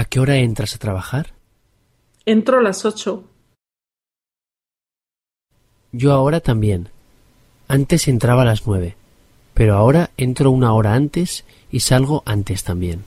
¿A qué hora entras a trabajar? Entro a las ocho. Yo ahora también. Antes entraba a las nueve, pero ahora entro una hora antes y salgo antes también.